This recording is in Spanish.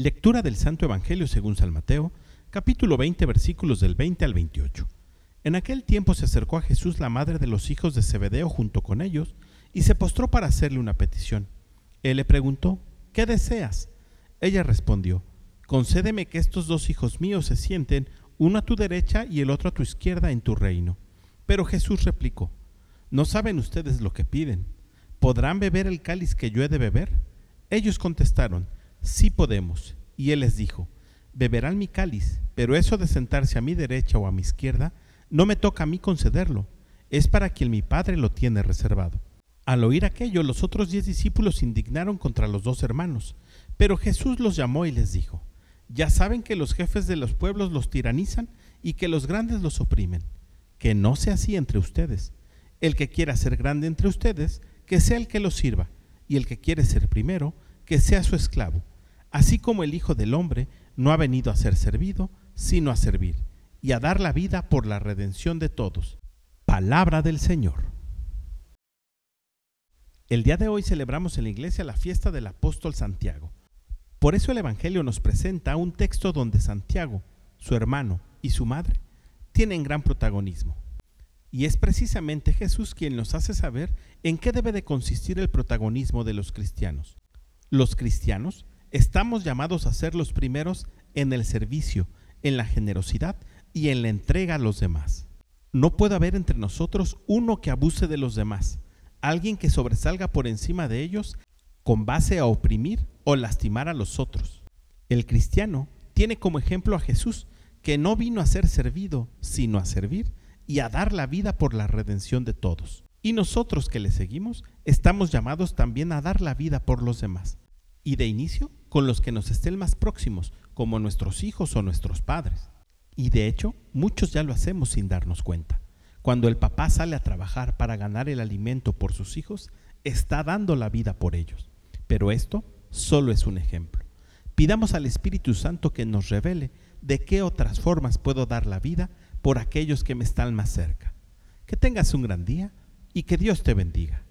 Lectura del Santo Evangelio según San Mateo, capítulo 20, versículos del 20 al 28. En aquel tiempo se acercó a Jesús la madre de los hijos de Zebedeo junto con ellos, y se postró para hacerle una petición. Él le preguntó, ¿qué deseas? Ella respondió, concédeme que estos dos hijos míos se sienten, uno a tu derecha y el otro a tu izquierda en tu reino. Pero Jesús replicó, ¿no saben ustedes lo que piden? ¿Podrán beber el cáliz que yo he de beber? Ellos contestaron, sí podemos. Y él les dijo, beberán mi cáliz, pero eso de sentarse a mi derecha o a mi izquierda, no me toca a mí concederlo, es para quien mi Padre lo tiene reservado. Al oír aquello, los otros diez discípulos se indignaron contra los dos hermanos, pero Jesús los llamó y les dijo, ya saben que los jefes de los pueblos los tiranizan y que los grandes los oprimen, que no sea así entre ustedes. El que quiera ser grande entre ustedes, que sea el que los sirva, y el que quiere ser primero, que sea su esclavo, así como el Hijo del Hombre no ha venido a ser servido, sino a servir, y a dar la vida por la redención de todos. Palabra del Señor. El día de hoy celebramos en la iglesia la fiesta del apóstol Santiago. Por eso el Evangelio nos presenta un texto donde Santiago, su hermano y su madre tienen gran protagonismo. Y es precisamente Jesús quien nos hace saber en qué debe de consistir el protagonismo de los cristianos. Los cristianos estamos llamados a ser los primeros en el servicio, en la generosidad y en la entrega a los demás. No puede haber entre nosotros uno que abuse de los demás, alguien que sobresalga por encima de ellos con base a oprimir o lastimar a los otros. El cristiano tiene como ejemplo a Jesús, que no vino a ser servido, sino a servir y a dar la vida por la redención de todos. Y nosotros que le seguimos estamos llamados también a dar la vida por los demás. Y de inicio, con los que nos estén más próximos, como nuestros hijos o nuestros padres. Y de hecho, muchos ya lo hacemos sin darnos cuenta. Cuando el papá sale a trabajar para ganar el alimento por sus hijos, está dando la vida por ellos. Pero esto solo es un ejemplo. Pidamos al Espíritu Santo que nos revele de qué otras formas puedo dar la vida por aquellos que me están más cerca. Que tengas un gran día y que Dios te bendiga.